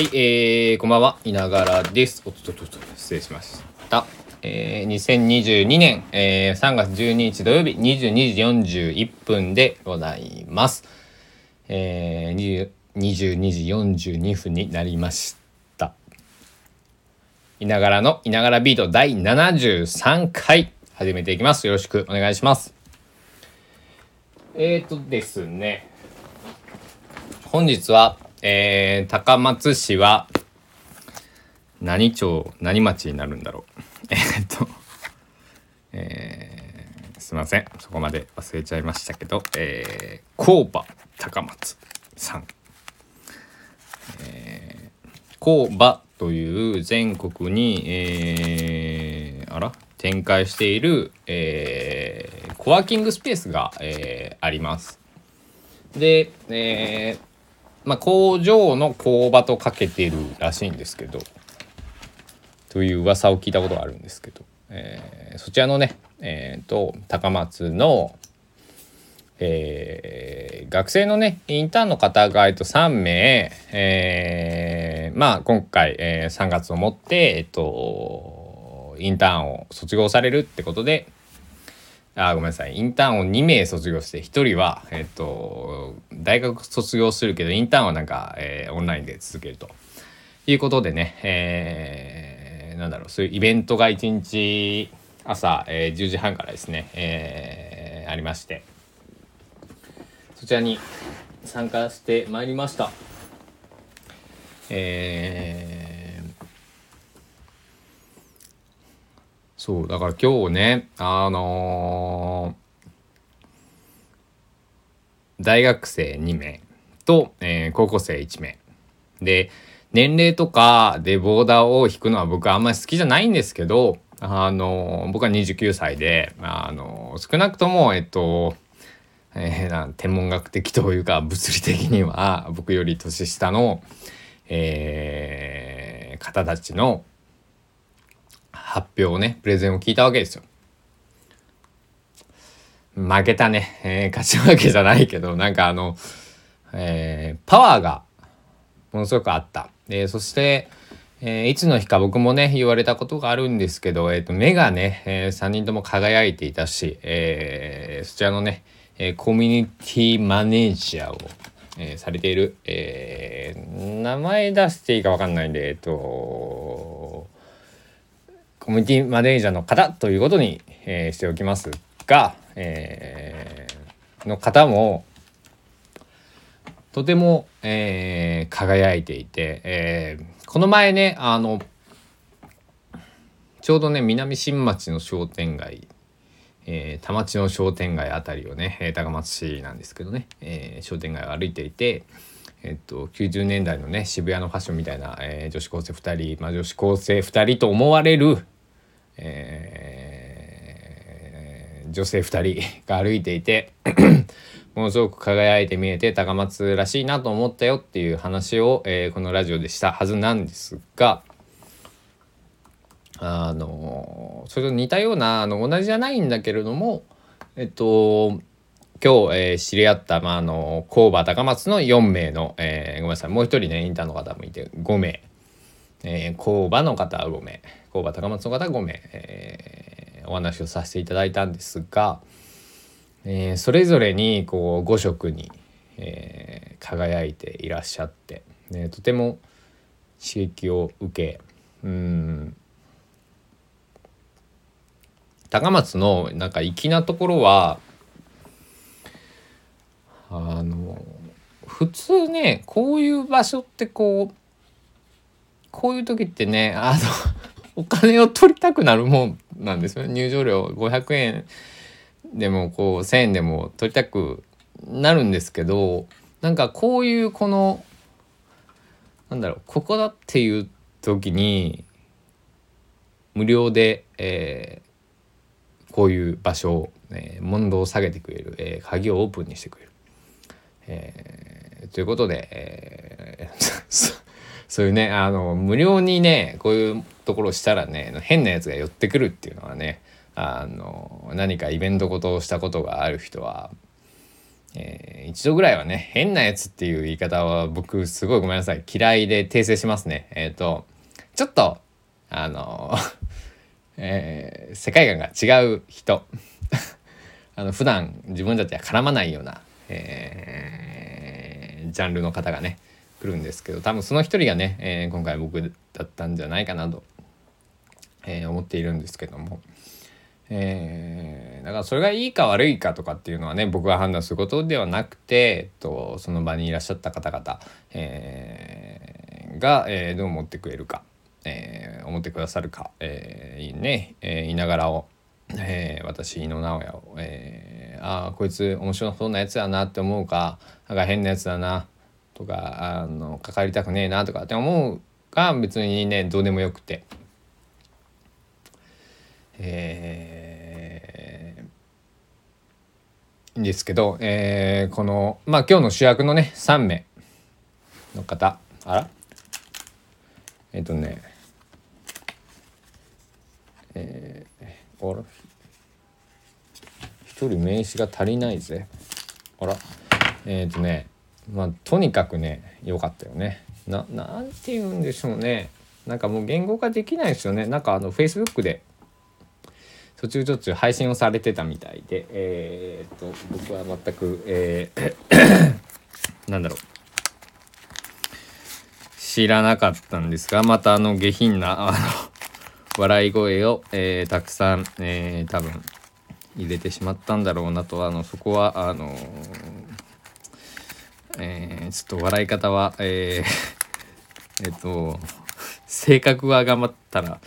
はい、えー、こんばんは、いながらです。おっとっとっと、失礼しました。えー、2022年、えー、3月12日土曜日22時41分でございます。えー、22時42分になりました。いながらのいながらビート第73回始めていきます。よろしくお願いします。えーとですね、本日は、えー、高松市は何町何町になるんだろう。えーっとえー、すいません。そこまで忘れちゃいましたけどえー、工場高松さん。えー、工場という全国にえー、あら？展開している、えー、コワーキングスペースが、えー、あります。で、えーまあ、工場の工場とかけてるらしいんですけどという噂を聞いたことがあるんですけど、えーそちらのね、えーと高松の、えー学生のねインターンの方が、えっと、3名、えーまあ今回、えー3月をもって、えっと、インターンを卒業されるってことであごめんなさい。インターンを2名卒業して1人は、えっと、大学卒業するけどインターンはなんか、えーオンラインで続けると。いうことでね、えーなんだろう。そういうイベントが1日朝、えー10時半からですね、えーありまして。そちらに参加してまいりました。えそうだから今日ねあのー大学生2名と、えー高校生1名。で年齢とかでボーダーを引くのは僕あんまり好きじゃないんですけどあのー僕は29歳であのー少なくともえっとえーな天文学的というか物理的には僕より年下の、えー方たちの発表をねプレゼンを聞いたわけですよ。負けたね、えー勝ち負けじゃないけどなんかあの、えーパワーがものすごくあった。でそして、えーいつの日か僕もね言われたことがあるんですけど、えー、と目がね、え3人とも輝いていたし、えーそちらのね、えーコミュニティマネージャーを、えーされている、えー名前出していいか分かんないんでえっ、とコミュニティマネージャーの方ということに、えーしておきますが、えーの方もとても、えー輝いていて、えーこの前ねあのちょうどね南新町の商店街、えー田町の商店街あたりをね、えー高松市なんですけどね、えー商店街を歩いていて、えっと、90年代のね渋谷のファッションみたいな、えー女子高生2人、まあ、女子高生2人と思われる、えー女性2人 が歩いていて ものすごく輝いて見えて高松らしいなと思ったよっていう話を、えーこのラジオでしたはずなんですがあのそれと似たようなあの同じじゃないんだけれどもえっと今日、えー知り合った、まあ、あの工場高松の4名の、えーごめんなさいもう一人ねインターの方もいて5名、えー工場の方は5名。工場高松の方5名、えーお話をさせていただいたんですが、えーそれぞれにこう5色に、えー輝いていらっしゃって、ね、とても刺激を受けうん。高松のなんか粋なところはあの普通ねこういう場所ってこうこういう時ってねあのお金を取りたくなるもんなんですよね入場料500円でもこう1,000円でも取りたくなるんですけどなんかこういうこのなんだろうここだっていう時に無料で、えーこういう場所を、えー問答を下げてくれる、えー鍵をオープンにしてくれる。えーということで、えー そういうねあの無料にねこういうところをしたらね変なやつが寄ってくるっていうのはねあの何かイベントごとをしたことがある人はえー、一度ぐらいはね変なやつっていう言い方は僕すごいごめんなさい嫌いで訂正しますね。えっ、ー、とちょっとあの えー、世界観が違う人。あの普段自分たちは絡まないような、えー、ジャンルの方がね来るんですけど多分その一人がね、えー、今回僕だったんじゃないかなと、えー、思っているんですけども、えー、だからそれがいいか悪いかとかっていうのはね僕が判断することではなくて、えっと、その場にいらっしゃった方々、えー、が、えー、どう思ってくれるか、えー、思ってくださるか、えー、ね、えー、いながらをえー、私の直哉を、えー、ああこいつ面白そうなやつやなって思うかなんか変なやつだなとかあの関わりたくねえなとかって思うか別にねどうでもよくて。えー、ですけど、えー、このまあ今日の主役のね3名の方あら？えっ、ー、とねえー、あら？一人名刺が足りないぜ。あら？えっ、ー、とねまあとにかくね良かったよね。ななんて言うんでしょうね。なんかもう言語化できないですよね。なんかあのフェイスブックで途中途中配信をされてたみたいでえー、っと僕は全くえー、なんだろう。知らなかったんですがまたあの下品なあの笑い声を、えー、たくさん、えー、多分入れてしまったんだろうなとあのそこはあのえー、ちょっと笑い方はえー、えっと性格が頑張ったら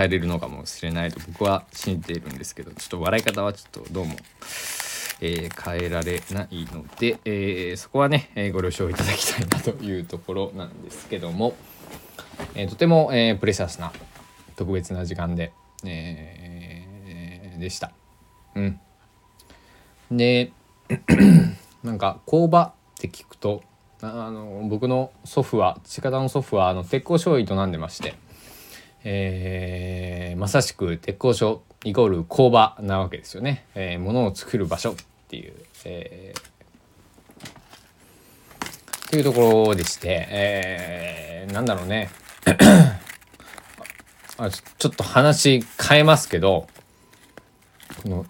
変えれるのかもしれないと僕は信じているんですけどちょっと笑い方はちょっとどうも、えー、変えられないので、えー、そこはね、え、ご了承いただきたいなというところなんですけども、えとても、えプレシャスな特別な時間で、えでした。うん、で なんか工場って聞くとあの僕の祖父は父方の祖父はあの鉄工所を営んでまして、えー、まさしく鉄工所イコール工場なわけですよね、えー、物を作る場所っていう、えー、っていうところでして、えー、なんだろうね。あちょっと話変えますけどこの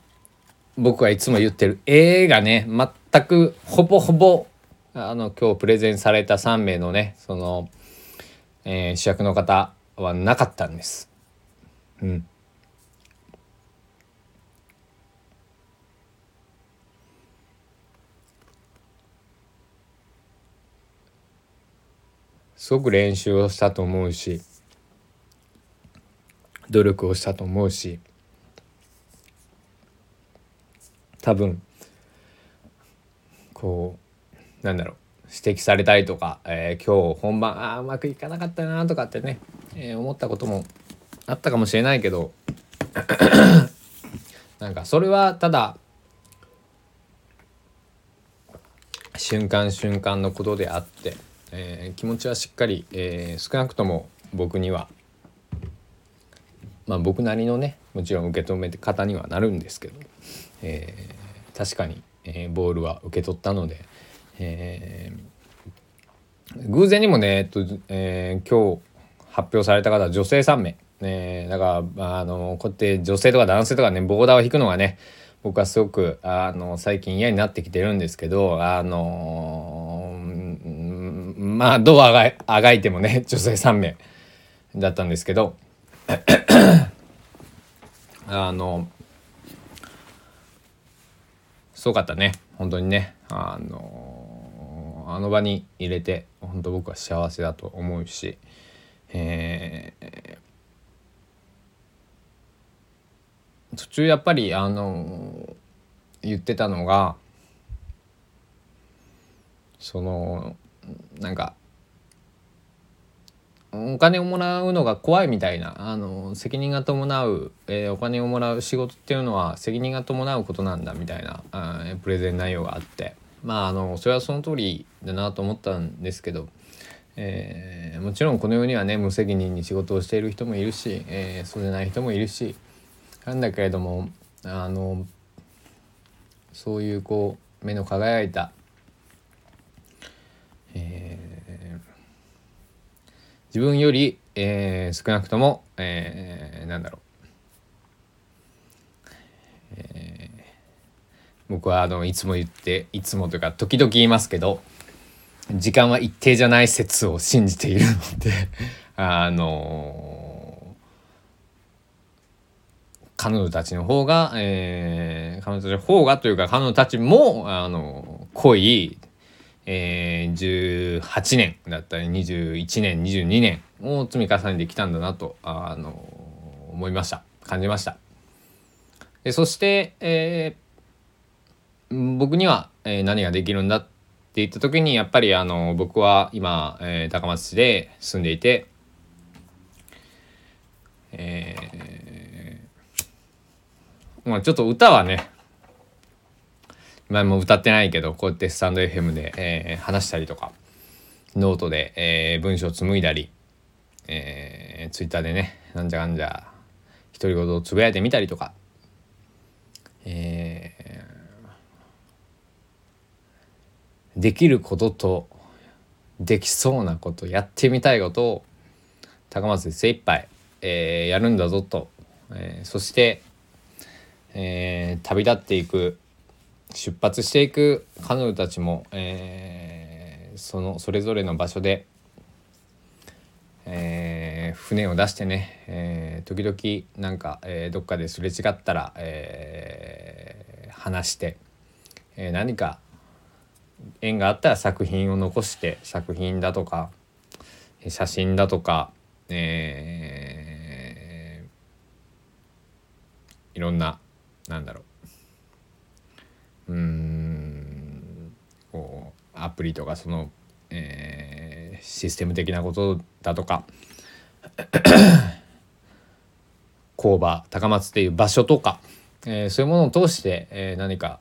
僕はいつも言ってる絵がね全くほぼほぼあの今日プレゼンされた3名のねその、えー、主役の方はなかったんです。うん。すごく練習をしたと思うし努力をしたと思うし多分こうなんだろう指摘されたりとか、えー、今日本番ああうまくいかなかったなとかってね、えー、思ったこともあったかもしれないけど なんかそれはただ瞬間瞬間のことであって、えー、気持ちはしっかり、えー、少なくとも僕にはまあ僕なりのねもちろん受け止めて方にはなるんですけど、えー、確かに、えー、ボールは受け取ったので、えー、偶然にもね、えっとえー、今日発表された方女性3名、ね、だからあのこうやって女性とか男性とかねボーダーを引くのがね僕はすごくあの最近嫌になってきてるんですけどあのまあどうあがあがいてもね 女性3名だったんですけど あのすごかったね。本当にね。あのあの場に入れて本当僕は幸せだと思うし、えー、途中やっぱりあの言ってたのがそのなんかお金をもらうのが怖いみたいなあの責任が伴う、えー、お金をもらう仕事っていうのは責任が伴うことなんだみたいなあプレゼン内容があって。まああのそれはその通りだなと思ったんですけど、えー、もちろんこの世にはね無責任に仕事をしている人もいるし、えー、そうでない人もいるしなんだけれどもあのそういうこう目の輝いた、えー自分より、えー少なくとも、えーなんだろう、えー僕はあのいつも言っていつもというか時々言いますけど時間は一定じゃない説を信じているので あの彼女たちの方が、えー彼女たちの方がというか彼女たちもあの濃い、えー18年だったり21年22年を積み重ねてきたんだなとあの思いました感じました。でそして、えー僕には、えー何ができるんだって言った時にやっぱりあの僕は今、えー高松市で住んでいて、えーまあちょっと歌はね前も歌ってないけどこうやってスタンド FM で、えー話したりとかノートで、えー文章紡いだり、えー、ツイッターでねなんじゃかんじゃ独り言をつぶやいてみたりとか、えーできることとできそうなことやってみたいことを高松で精一杯、えーやるんだぞと、えーそして、えー旅立っていく出発していく彼女たちも、えーそのそれぞれの場所で、えー船を出してね、えー時々なんか、えーどっかですれ違ったら、えー話して、えー何か縁があったら作品を残して作品だとか写真だとか、えーいろんななんだろう。うんこうアプリとかその、えーシステム的なことだとか 工場高松っていう場所とか、えーそういうものを通して、えー何か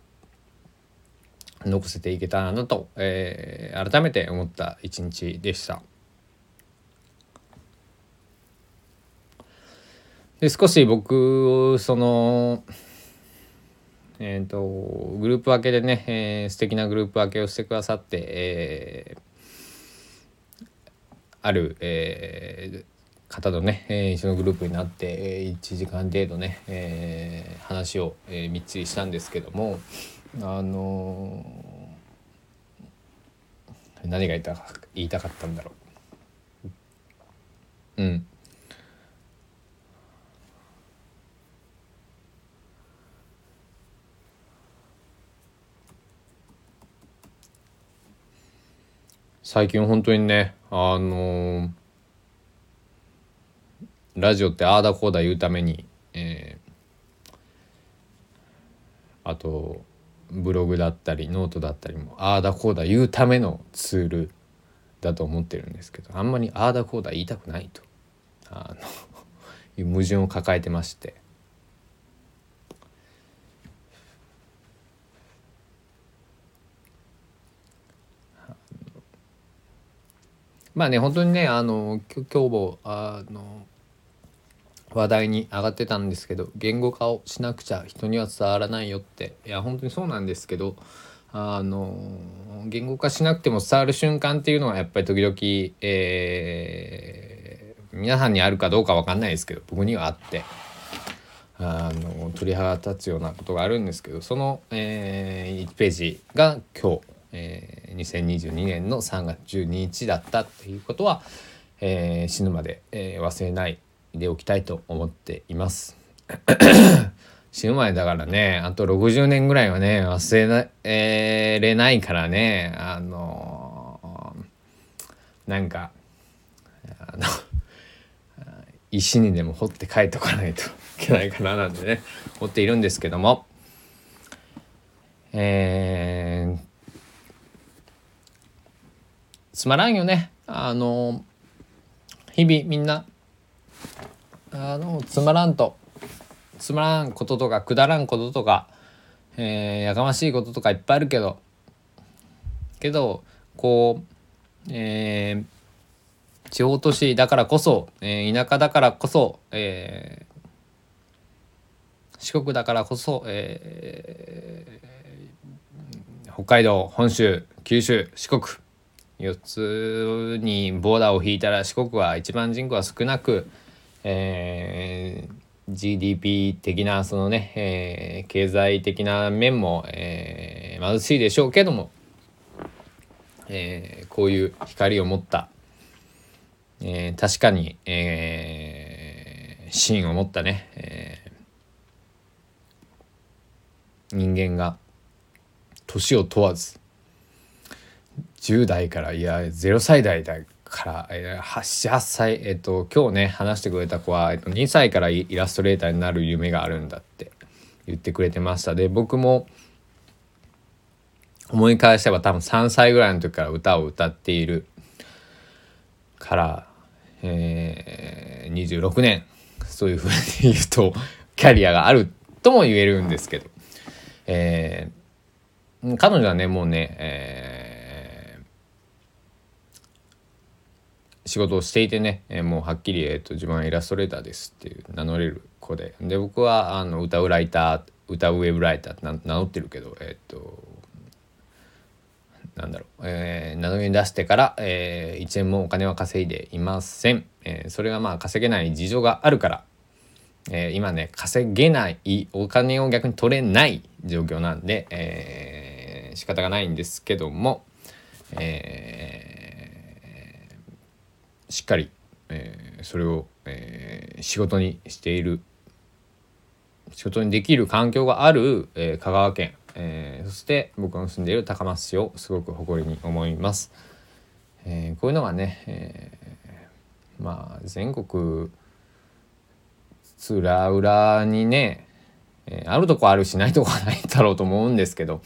残せていけたらなと、えー改めて思った一日でした。で少し僕そのえー、とグループ分けでね、えー素敵なグループ分けをしてくださって、えーある、えー方とね、えー一緒のグループになって、えー1時間程度ね、えー話を、えーみっちりしたんですけどもあのー何が言いた言いたかったんだろう。うん最近本当にねあのラジオってああだこうだ言うために、えーあとブログだったりノートだったりもああだこうだ言うためのツールだと思ってるんですけどあんまりああだこうだ言いたくないとあのいう 矛盾を抱えてまして。まあね本当にねあの今日もあの話題に上がってたんですけど言語化をしなくちゃ人には伝わらないよって。いや本当にそうなんですけどあの言語化しなくても伝わる瞬間っていうのはやっぱり時々、えー皆さんにあるかどうかわかんないですけど僕にはあってあの鳥肌立つようなことがあるんですけどその、え1ページが今日、えー2022年の3月12日だったっていうことは、えー死ぬまで、えー忘れないでおきたいと思っています。死ぬまでだからねあと60年ぐらいはね忘れな、えーれないからねあのーなんかあの石にでも掘って書いとかないといけないかななんでね思っているんですけどもえーつまらんよねあの日々みんなあのつまらんと。つまらんこととかくだらんこととか、えーやかましいこととかいっぱいあるけど。けどこう、えー地方都市だからこそ、えー田舎だからこそ、えー四国だからこそ、えー北海道本州九州四国。4つにボーダーを引いたら四国は一番人口は少なく、えー、GDP 的なそのね、えー、経済的な面も、えー、貧しいでしょうけども、えー、こういう光を持った、えー、確かに、えー、芯を持ったね、えー、人間が年を問わず10代からいや0歳代だから、えー、8, 歳えっ、ー、と今日ね話してくれた子は、えー、と2歳からイラストレーターになる夢があるんだって言ってくれてました。で僕も思い返せば多分3歳ぐらいの時から歌を歌っているから、えー、26年そういうふうに言うとキャリアがあるとも言えるんですけど、えー、彼女はねもうね、えー仕事をしていてね、えー、もうはっきり、えーと、自分はイラストレーターですっていう名乗れる子で。で僕はあの歌うライター歌うウェブライターって名乗ってるけどえっ、ー、となんだろう、えー、名乗りに出してから、えー、1円もお金は稼いでいません、えー、それがまあ稼げない事情があるから、えー、今ね稼げないお金を逆に取れない状況なんで、えー、仕方がないんですけども、えーしっかり、えー、それを、えー、仕事にしている仕事にできる環境がある、えー、香川県、えそして僕の住んでいる高松市をすごく誇りに思います。えこういうのがね、えまあ全国つらうらにね、えあるとこあるしないとこはないだろうと思うんですけど、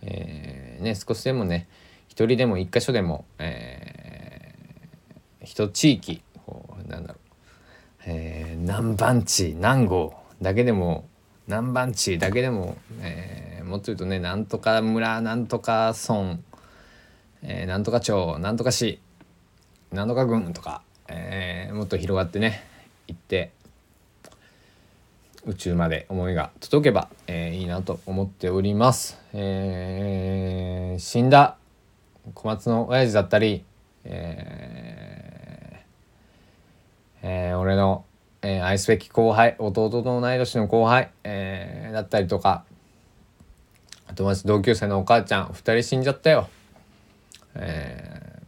えね、少しでもね一人でも一箇所でも、え一地域なんだろう、えー、何番地何号だけでも何番地だけでも、えー、もっと言うとねなんとか村なんとか村、えー、なんとか町なんとか市なんとか郡とか、えー、もっと広がってね行って宇宙まで思いが届けば、えー、いいなと思っております。えー、死んだ小松の親父だったり、えーえー、俺の、えー、愛すべき後輩弟と同い年の後輩、えー、だったりとか友達同級生のお母ちゃん2人死んじゃったよ。え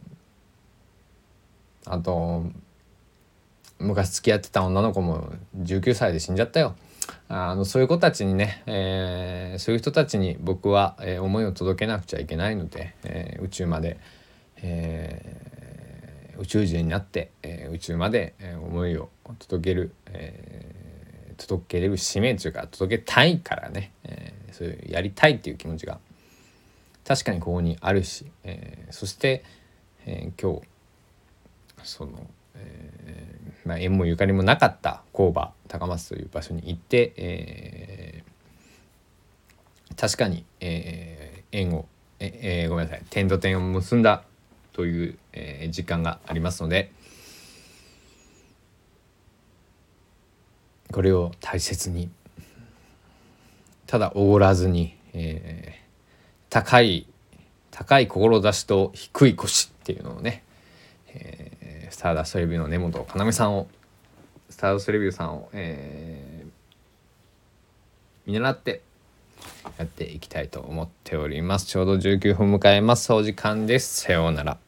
ー、あと昔付き合ってた女の子も19歳で死んじゃったよ。あのそういう子たちにね、えー、そういう人たちに僕は、えー、思いを届けなくちゃいけないので、えー、宇宙まで、え宇宙人になって、えー、宇宙まで、え思いを届ける、えー、届けれる使命というか届けたいからね、えー、そういうやりたいっていう気持ちが確かにここにあるし、えー、そして、えー、今日その、えーまあ、縁もゆかりもなかった工場高松という場所に行って、えー、確かに、えー、縁をええー、ごめんなさい点と点を結んだという、えー、時間がありますのでこれを大切にただおごらずに、えー、高い高い志と低い腰っていうのをね、えー、スターダストレビューの根本要さんをスターダストレビューさんを、えー、見習ってやっていきたいと思っております。ちょうど19分迎えます。お時間です。さようなら。